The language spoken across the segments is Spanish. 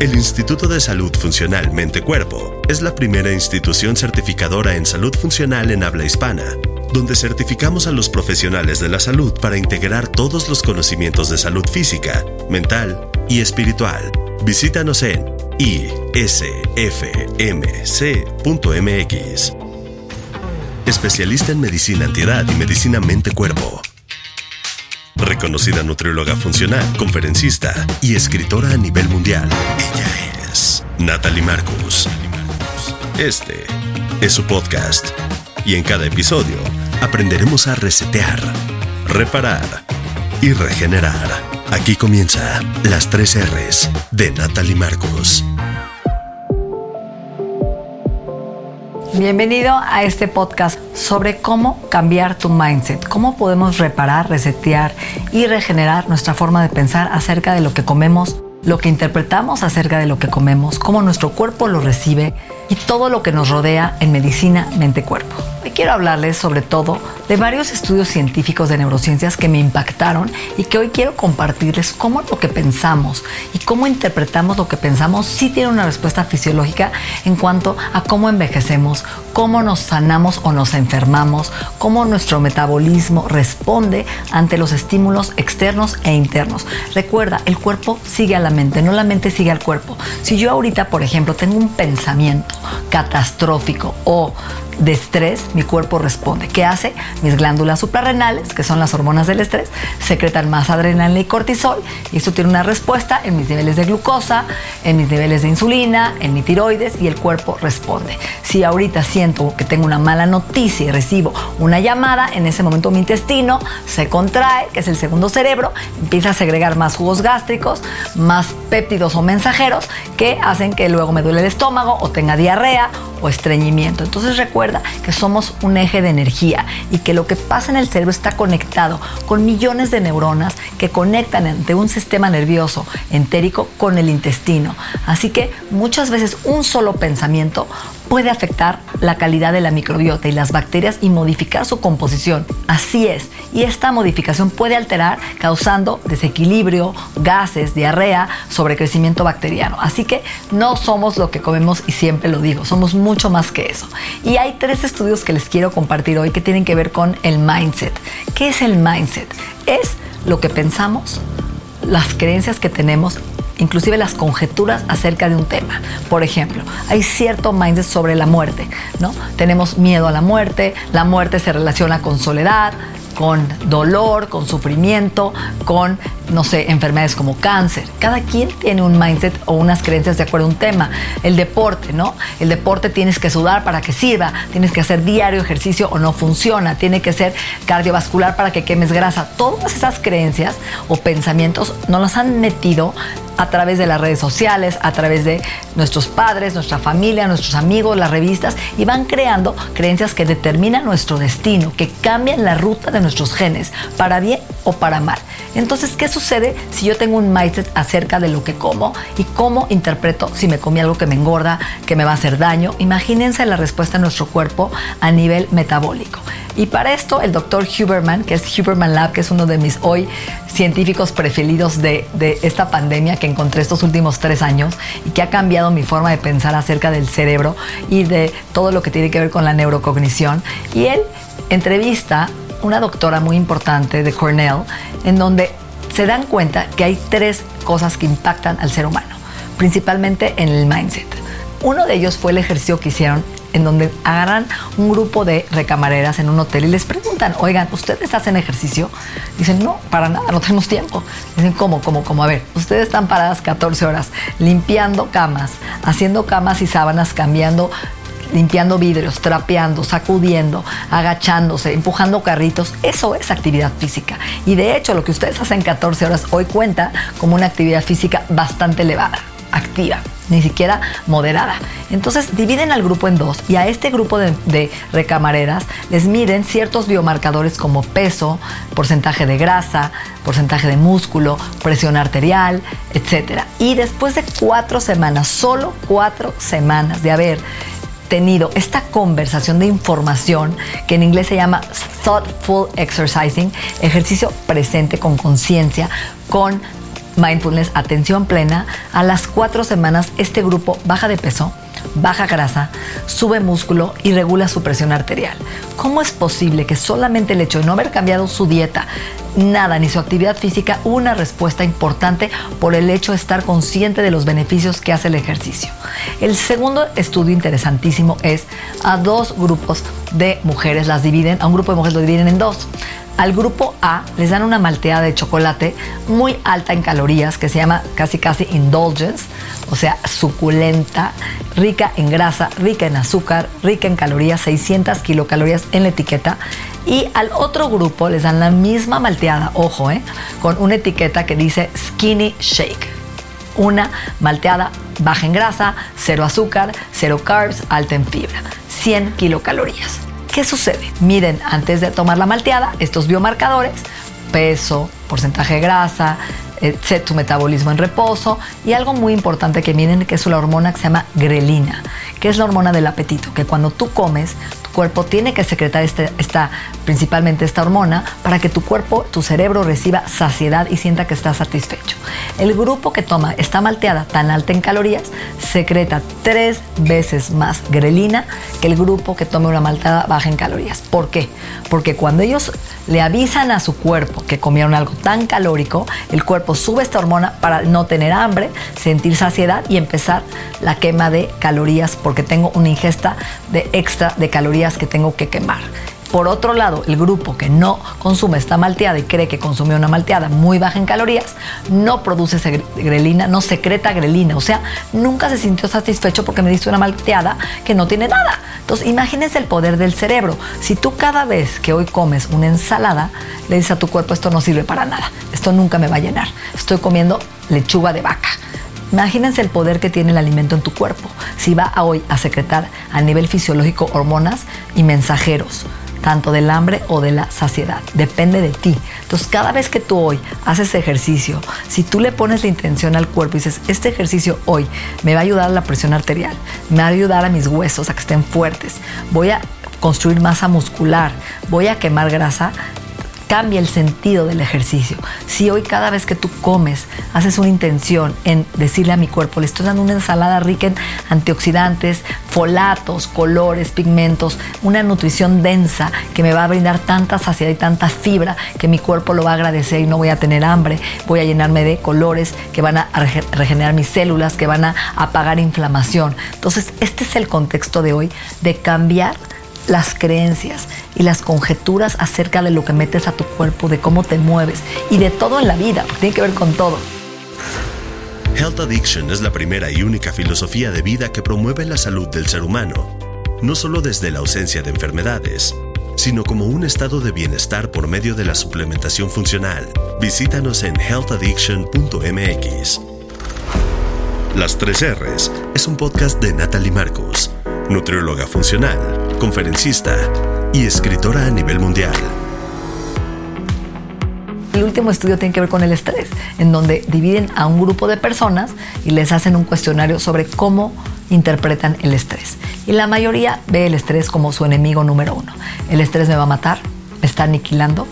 El Instituto de Salud Funcional Mente Cuerpo es la primera institución certificadora en salud funcional en habla hispana, donde certificamos a los profesionales de la salud para integrar todos los conocimientos de salud física, mental y espiritual. Visítanos en isfmc.mx. Especialista en medicina antiedad y medicina mente-cuerpo. Reconocida nutrióloga funcional, conferencista y escritora a nivel mundial. Ella es Natalie Marcus. Este es su podcast. Y en cada episodio aprenderemos a resetear, reparar y regenerar. Aquí comienza las tres R's de Natalie Marcus. Bienvenido a este podcast sobre cómo cambiar tu mindset, cómo podemos reparar, resetear y regenerar nuestra forma de pensar acerca de lo que comemos, lo que interpretamos acerca de lo que comemos, cómo nuestro cuerpo lo recibe y todo lo que nos rodea en medicina, mente-cuerpo. Hoy quiero hablarles sobre todo de varios estudios científicos de neurociencias que me impactaron y que hoy quiero compartirles cómo lo que pensamos y cómo interpretamos lo que pensamos sí tiene una respuesta fisiológica en cuanto a cómo envejecemos, cómo nos sanamos o nos enfermamos, cómo nuestro metabolismo responde ante los estímulos externos e internos. Recuerda, el cuerpo sigue a la mente, no la mente sigue al cuerpo. Si yo ahorita, por ejemplo, tengo un pensamiento catastrófico o de estrés, mi cuerpo responde. ¿Qué hace? Mis glándulas suprarrenales, que son las hormonas del estrés, secretan más adrenalina y cortisol y esto tiene una respuesta en mis niveles de glucosa, en mis niveles de insulina, en mi tiroides y el cuerpo responde. Si ahorita siento que tengo una mala noticia y recibo una llamada, en ese momento mi intestino se contrae, que es el segundo cerebro, empieza a segregar más jugos gástricos, más péptidos o mensajeros que hacen que luego me duele el estómago o tenga diarrea o estreñimiento. Entonces recuerda que somos un eje de energía y que lo que pasa en el cerebro está conectado con millones de neuronas que conectan entre un sistema nervioso entérico con el intestino. Así que muchas veces un solo pensamiento puede afectar la calidad de la microbiota y las bacterias y modificar su composición. Así es, y esta modificación puede alterar causando desequilibrio, gases, diarrea, sobrecrecimiento bacteriano. Así que no somos lo que comemos y siempre lo digo, somos mucho más que eso. Y hay tres estudios que les quiero compartir hoy que tienen que ver con el mindset. ¿Qué es el mindset? Es lo que pensamos, las creencias que tenemos inclusive las conjeturas acerca de un tema. Por ejemplo, hay cierto mindset sobre la muerte, ¿no? Tenemos miedo a la muerte, la muerte se relaciona con soledad, con dolor, con sufrimiento, con, no sé, enfermedades como cáncer. Cada quien tiene un mindset o unas creencias de acuerdo a un tema. El deporte, ¿no? El deporte tienes que sudar para que sirva, tienes que hacer diario ejercicio o no funciona, tiene que ser cardiovascular para que quemes grasa. Todas esas creencias o pensamientos nos las han metido a través de las redes sociales, a través de nuestros padres, nuestra familia, nuestros amigos, las revistas, y van creando creencias que determinan nuestro destino, que cambian la ruta de nuestros genes, para bien o para mal. Entonces, ¿qué sucede si yo tengo un mindset acerca de lo que como y cómo interpreto si me comí algo que me engorda, que me va a hacer daño? Imagínense la respuesta de nuestro cuerpo a nivel metabólico. Y para esto, el doctor Huberman, que es Huberman Lab, que es uno de mis hoy científicos preferidos de, de esta pandemia que encontré estos últimos tres años y que ha cambiado mi forma de pensar acerca del cerebro y de todo lo que tiene que ver con la neurocognición. Y él entrevista una doctora muy importante de Cornell, en donde se dan cuenta que hay tres cosas que impactan al ser humano, principalmente en el mindset. Uno de ellos fue el ejercicio que hicieron en donde agarran un grupo de recamareras en un hotel y les preguntan, oigan, ¿ustedes hacen ejercicio? Dicen, no, para nada, no tenemos tiempo. Dicen, ¿cómo, cómo, cómo? A ver, ustedes están paradas 14 horas limpiando camas, haciendo camas y sábanas, cambiando limpiando vidrios, trapeando, sacudiendo, agachándose, empujando carritos, eso es actividad física. Y de hecho, lo que ustedes hacen 14 horas hoy cuenta como una actividad física bastante elevada, activa ni siquiera moderada. Entonces dividen al grupo en dos y a este grupo de, recamareras les miden ciertos biomarcadores como peso, porcentaje de grasa, porcentaje de músculo, presión arterial, etc. Y después de cuatro semanas, solo cuatro semanas de haber esta conversación de información que en inglés se llama thoughtful exercising, ejercicio presente con conciencia, con mindfulness, atención plena, a las cuatro semanas este grupo baja de peso, baja grasa, sube músculo y regula su presión arterial. ¿Cómo es posible que solamente el hecho de no haber cambiado su dieta, nada, ni su actividad física, una respuesta importante por el hecho de estar consciente de los beneficios que hace el ejercicio? El segundo estudio interesantísimo es a dos grupos de mujeres, las dividen, a un grupo de mujeres lo dividen en dos. Al grupo A les dan una malteada de chocolate muy alta en calorías que se llama casi casi indulgence, o sea, suculenta, rica en grasa, rica en azúcar, rica en calorías, 600 kilocalorías en la etiqueta. Y al otro grupo les dan la misma malteada, ojo, eh, con una etiqueta que dice skinny shake. Una malteada baja en grasa, cero azúcar, cero carbs, alta en fibra, 100 kilocalorías. ¿Qué sucede? Miden antes de tomar la malteada estos biomarcadores, peso, porcentaje de grasa, etc., tu metabolismo en reposo y algo muy importante que miren que es la hormona que se llama grelina, que es la hormona del apetito, que cuando tú comes cuerpo tiene que secretar este, esta, principalmente esta hormona para que tu cuerpo, tu cerebro reciba saciedad y sienta que está satisfecho. El grupo que toma esta malteada tan alta en calorías secreta tres veces más grelina que el grupo que tome una malteada baja en calorías. ¿Por qué? Porque cuando ellos le avisan a su cuerpo que comieron algo tan calórico, el cuerpo sube esta hormona para no tener hambre, sentir saciedad y empezar la quema de calorías porque tengo una ingesta de extra de calorías que tengo que quemar. Por otro lado, el grupo que no consume esta malteada y cree que consumió una malteada muy baja en calorías, no produce grelina, no secreta grelina. O sea, nunca se sintió satisfecho porque me diste una malteada que no tiene nada. Entonces, imagínense el poder del cerebro. Si tú cada vez que hoy comes una ensalada, le dices a tu cuerpo, esto no sirve para nada, esto nunca me va a llenar, estoy comiendo lechuga de vaca Imagínense el poder que tiene el alimento en tu cuerpo. Si va hoy a secretar a nivel fisiológico hormonas y mensajeros, tanto del hambre o de la saciedad. Depende de ti. Entonces, cada vez que tú hoy haces ejercicio, si tú le pones la intención al cuerpo y dices, este ejercicio hoy me va a ayudar a la presión arterial, me va a ayudar a mis huesos a que estén fuertes, voy a construir masa muscular, voy a quemar grasa, cambia el sentido del ejercicio. Si hoy cada vez que tú comes haces una intención en decirle a mi cuerpo, le estoy dando una ensalada rica en antioxidantes, folatos, colores, pigmentos, una nutrición densa que me va a brindar tanta saciedad y tanta fibra que mi cuerpo lo va a agradecer y no voy a tener hambre, voy a llenarme de colores que van a regenerar mis células, que van a apagar inflamación. Entonces, este es el contexto de hoy de cambiar las creencias y las conjeturas acerca de lo que metes a tu cuerpo, de cómo te mueves y de todo en la vida, tiene que ver con todo. Health Addiction es la primera y única filosofía de vida que promueve la salud del ser humano, no solo desde la ausencia de enfermedades, sino como un estado de bienestar por medio de la suplementación funcional. Visítanos en healthaddiction.mx. Las 3 R's es un podcast de Natalie Marcos, nutrióloga funcional conferencista y escritora a nivel mundial. El último estudio tiene que ver con el estrés, en donde dividen a un grupo de personas y les hacen un cuestionario sobre cómo interpretan el estrés. Y la mayoría ve el estrés como su enemigo número uno. El estrés me va a matar, me está aniquilando,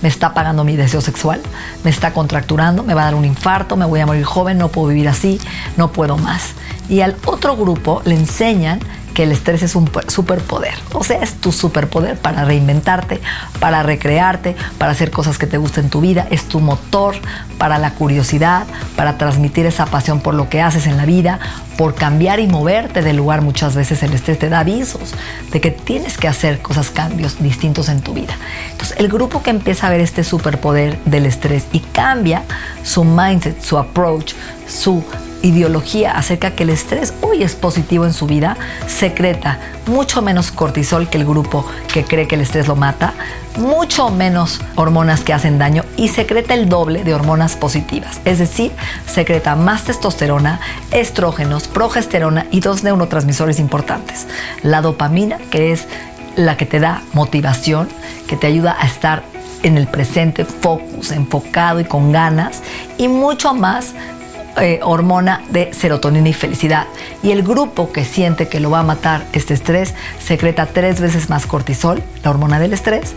me está apagando mi deseo sexual, me está contracturando, me va a dar un infarto, me voy a morir joven, no puedo vivir así, no puedo más. Y al otro grupo le enseñan que el estrés es un superpoder. O sea, es tu superpoder para reinventarte, para recrearte, para hacer cosas que te gusten en tu vida. Es tu motor para la curiosidad, para transmitir esa pasión por lo que haces en la vida, por cambiar y moverte del lugar. Muchas veces el estrés te da avisos de que tienes que hacer cosas, cambios distintos en tu vida. Entonces, el grupo que empieza a ver este superpoder del estrés y cambia su mindset, su approach, su ideología acerca que el estrés hoy es positivo en su vida, secreta mucho menos cortisol que el grupo que cree que el estrés lo mata, mucho menos hormonas que hacen daño y secreta el doble de hormonas positivas. Es decir, secreta más testosterona, estrógenos, progesterona y dos neurotransmisores importantes. La dopamina, que es la que te da motivación, que te ayuda a estar en el presente, focus, enfocado y con ganas, y mucho más eh, hormona de serotonina y felicidad. Y el grupo que siente que lo va a matar este estrés secreta tres veces más cortisol, la hormona del estrés,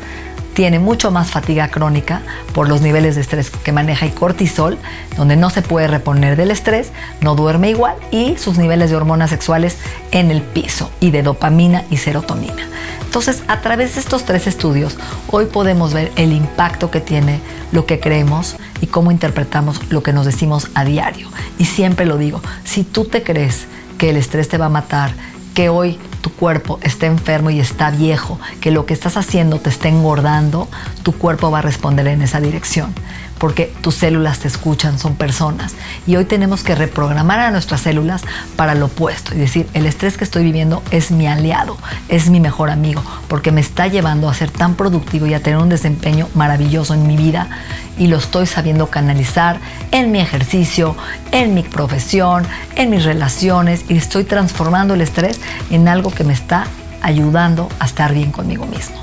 tiene mucho más fatiga crónica por los niveles de estrés que maneja y cortisol, donde no se puede reponer del estrés, no duerme igual y sus niveles de hormonas sexuales en el piso y de dopamina y serotonina. Entonces, a través de estos tres estudios, hoy podemos ver el impacto que tiene lo que creemos y cómo interpretamos lo que nos decimos a diario. Y siempre lo digo, si tú te crees que el estrés te va a matar, que hoy tu cuerpo está enfermo y está viejo, que lo que estás haciendo te está engordando, tu cuerpo va a responder en esa dirección porque tus células te escuchan, son personas. Y hoy tenemos que reprogramar a nuestras células para lo opuesto y decir, el estrés que estoy viviendo es mi aliado, es mi mejor amigo, porque me está llevando a ser tan productivo y a tener un desempeño maravilloso en mi vida y lo estoy sabiendo canalizar en mi ejercicio, en mi profesión, en mis relaciones y estoy transformando el estrés en algo que me está ayudando a estar bien conmigo mismo.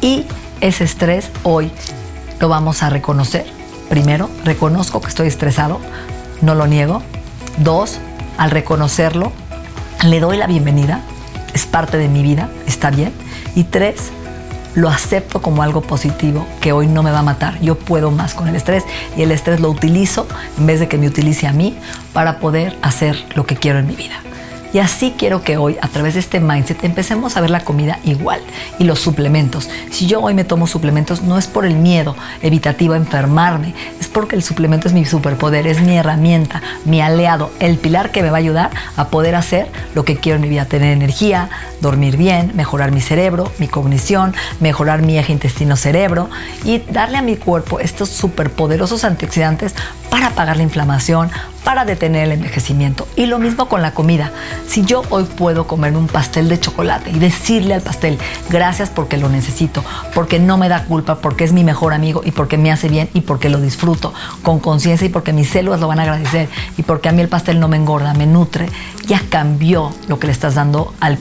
Y ese estrés hoy lo vamos a reconocer Primero, reconozco que estoy estresado, no lo niego. Dos, al reconocerlo, le doy la bienvenida, es parte de mi vida, está bien. Y tres, lo acepto como algo positivo que hoy no me va a matar. Yo puedo más con el estrés y el estrés lo utilizo en vez de que me utilice a mí para poder hacer lo que quiero en mi vida. Y así quiero que hoy, a través de este mindset, empecemos a ver la comida igual y los suplementos. Si yo hoy me tomo suplementos, no es por el miedo evitativo a enfermarme, es porque el suplemento es mi superpoder, es mi herramienta, mi aliado, el pilar que me va a ayudar a poder hacer lo que quiero en mi vida, tener energía, dormir bien, mejorar mi cerebro, mi cognición, mejorar mi eje intestino-cerebro y darle a mi cuerpo estos superpoderosos antioxidantes para apagar la inflamación, para detener el envejecimiento. Y lo mismo con la comida. Si yo hoy puedo comerme un pastel de chocolate y decirle al pastel, gracias porque lo necesito, porque no me da culpa, porque es mi mejor amigo y porque me hace bien y porque lo disfruto con conciencia y porque mis células lo van a agradecer y porque a mí el pastel no me engorda, me nutre, ya cambió lo que le estás dando al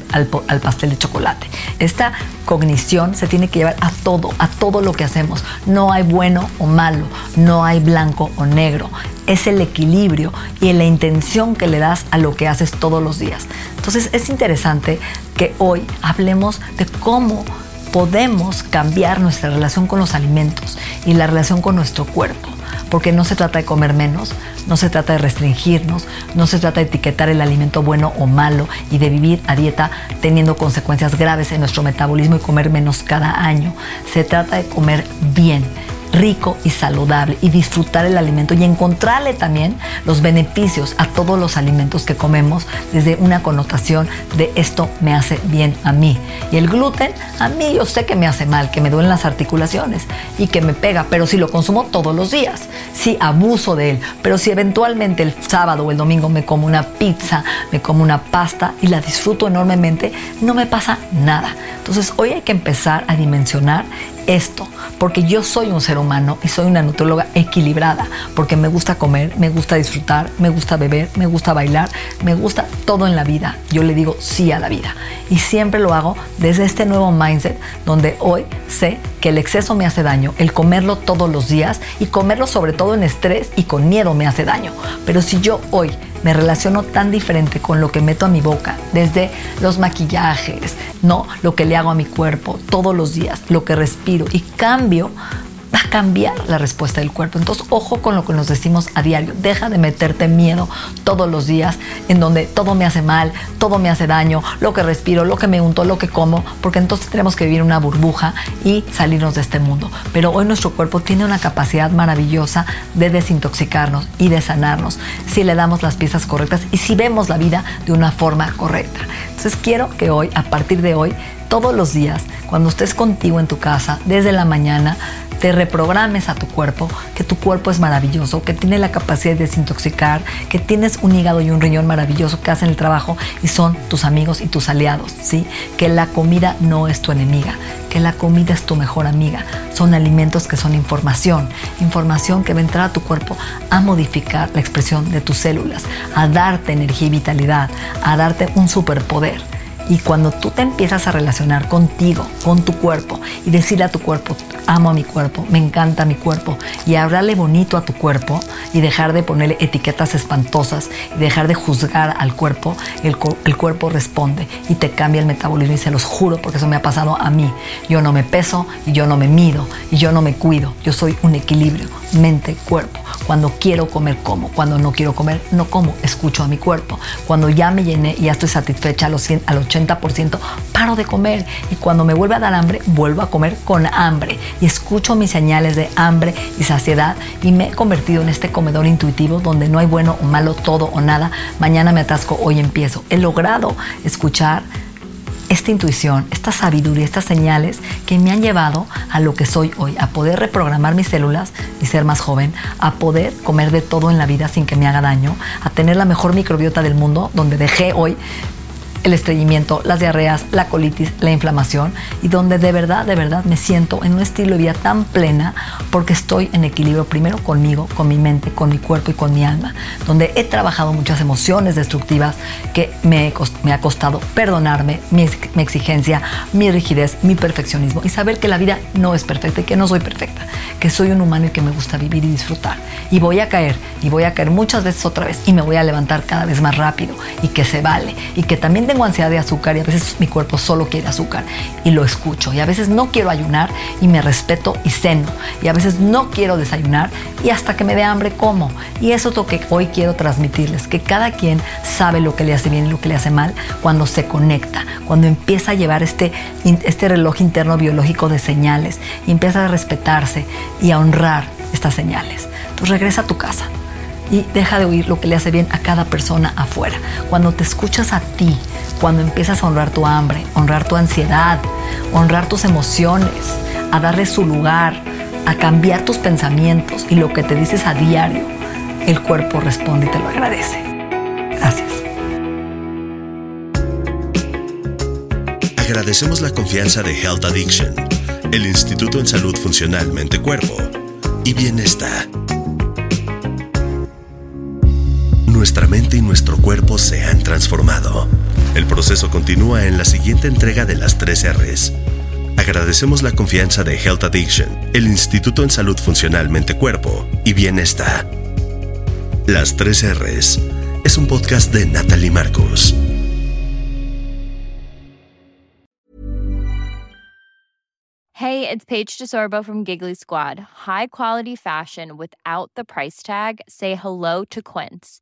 pastel de chocolate. Esta cognición se tiene que llevar a todo, a todo lo que hacemos. No hay bueno o malo, no hay blanco o negro. Es el equilibrio y la intención que le das a lo que haces todos los días. Entonces es interesante que hoy hablemos de cómo podemos cambiar nuestra relación con los alimentos y la relación con nuestro cuerpo porque no se trata de comer menos, no se trata de restringirnos, no se trata de etiquetar el alimento bueno o malo y de vivir a dieta teniendo consecuencias graves en nuestro metabolismo y comer menos cada año. Se trata de comer bien rico y saludable y disfrutar el alimento y encontrarle también los beneficios a todos los alimentos que comemos desde una connotación de esto me hace bien a mí. Y el gluten, a mí yo sé que me hace mal, que me duelen las articulaciones y que me pega, pero si lo consumo todos los días, si abuso de él, pero si eventualmente el sábado o el domingo me como una pizza, me como una pasta y la disfruto enormemente, no me pasa nada. Entonces hoy hay que empezar a dimensionar esto, porque yo soy un ser humano y soy una nutróloga equilibrada, porque me gusta comer, me gusta disfrutar, me gusta beber, me gusta bailar, me gusta todo en la vida. Yo le digo sí a la vida. Y siempre lo hago desde este nuevo mindset donde hoy sé que el exceso me hace daño, el comerlo todos los días y comerlo sobre todo en estrés y con miedo me hace daño. Pero si yo hoy me relaciono tan diferente con lo que meto a mi boca, desde los maquillajes, no, lo que le hago a mi cuerpo todos los días, lo que respiro y cambio va a cambiar la respuesta del cuerpo. Entonces, ojo con lo que nos decimos a diario. Deja de meterte miedo todos los días en donde todo me hace mal, todo me hace daño, lo que respiro, lo que me unto, lo que como, porque entonces tenemos que vivir una burbuja y salirnos de este mundo. Pero hoy nuestro cuerpo tiene una capacidad maravillosa de desintoxicarnos y de sanarnos si le damos las piezas correctas y si vemos la vida de una forma correcta. Entonces, quiero que hoy, a partir de hoy, todos los días, cuando estés contigo en tu casa, desde la mañana, te reprogrames a tu cuerpo, que tu cuerpo es maravilloso, que tiene la capacidad de desintoxicar, que tienes un hígado y un riñón maravilloso que hacen el trabajo y son tus amigos y tus aliados, ¿sí? Que la comida no es tu enemiga, que la comida es tu mejor amiga. Son alimentos que son información, información que va a entrar a tu cuerpo a modificar la expresión de tus células, a darte energía y vitalidad, a darte un superpoder. Y cuando tú te empiezas a relacionar contigo, con tu cuerpo, y decirle a tu cuerpo, amo a mi cuerpo, me encanta mi cuerpo, y hablarle bonito a tu cuerpo, y dejar de ponerle etiquetas espantosas, y dejar de juzgar al cuerpo, el, el cuerpo responde y te cambia el metabolismo. Y se los juro, porque eso me ha pasado a mí. Yo no me peso, y yo no me mido, y yo no me cuido. Yo soy un equilibrio, mente, cuerpo. Cuando quiero comer, como. Cuando no quiero comer, no como. Escucho a mi cuerpo. Cuando ya me llené y ya estoy satisfecha al 80%, paro de comer y cuando me vuelve a dar hambre, vuelvo a comer con hambre y escucho mis señales de hambre y saciedad y me he convertido en este comedor intuitivo donde no hay bueno o malo, todo o nada. Mañana me atasco, hoy empiezo. He logrado escuchar esta intuición, esta sabiduría, estas señales que me han llevado a lo que soy hoy, a poder reprogramar mis células y ser más joven, a poder comer de todo en la vida sin que me haga daño, a tener la mejor microbiota del mundo, donde dejé hoy el estreñimiento, las diarreas, la colitis, la inflamación y donde de verdad, de verdad me siento en un estilo de vida tan plena porque estoy en equilibrio primero conmigo, con mi mente, con mi cuerpo y con mi alma, donde he trabajado muchas emociones destructivas que me, ha costado perdonarme, mi, mi exigencia, mi rigidez, mi perfeccionismo y saber que la vida no es perfecta y que no soy perfecta, que soy un humano y que me gusta vivir y disfrutar. Y voy a caer, y voy a caer muchas veces otra vez y me voy a levantar cada vez más rápido y que se vale y que también tengo ansiedad de azúcar y a veces mi cuerpo solo quiere azúcar y lo escucho. Y a veces no quiero ayunar y me respeto y ceno. Y a veces no quiero desayunar y hasta que me dé hambre como. Y eso es lo que hoy quiero transmitirles, que cada quien sabe lo que le hace bien y lo que le hace mal cuando se conecta, cuando empieza a llevar este, este reloj interno biológico de señales y empieza a respetarse y a honrar estas señales. Entonces regresa a tu casa y deja de oír lo que le hace bien a cada persona afuera. Cuando te escuchas a ti, cuando empiezas a honrar tu hambre, honrar tu ansiedad, honrar tus emociones, a darle su lugar, a cambiar tus pensamientos y lo que te dices a diario, el cuerpo responde y te lo agradece. Gracias. Agradecemos la confianza de Health Addiction, el Instituto en Salud Funcional Mente Cuerpo y Bienestar nuestra mente y nuestro cuerpo se han transformado. El proceso continúa en la siguiente entrega de las 3 R's. Agradecemos la confianza de Health Addiction, el Instituto en Salud Funcional Mente Cuerpo y Bienestar. Las 3 R's es un podcast de Natalie Marcos. Hey, it's Paige DeSorbo from Giggly Squad. High quality fashion without the price tag. Say hello to Quince.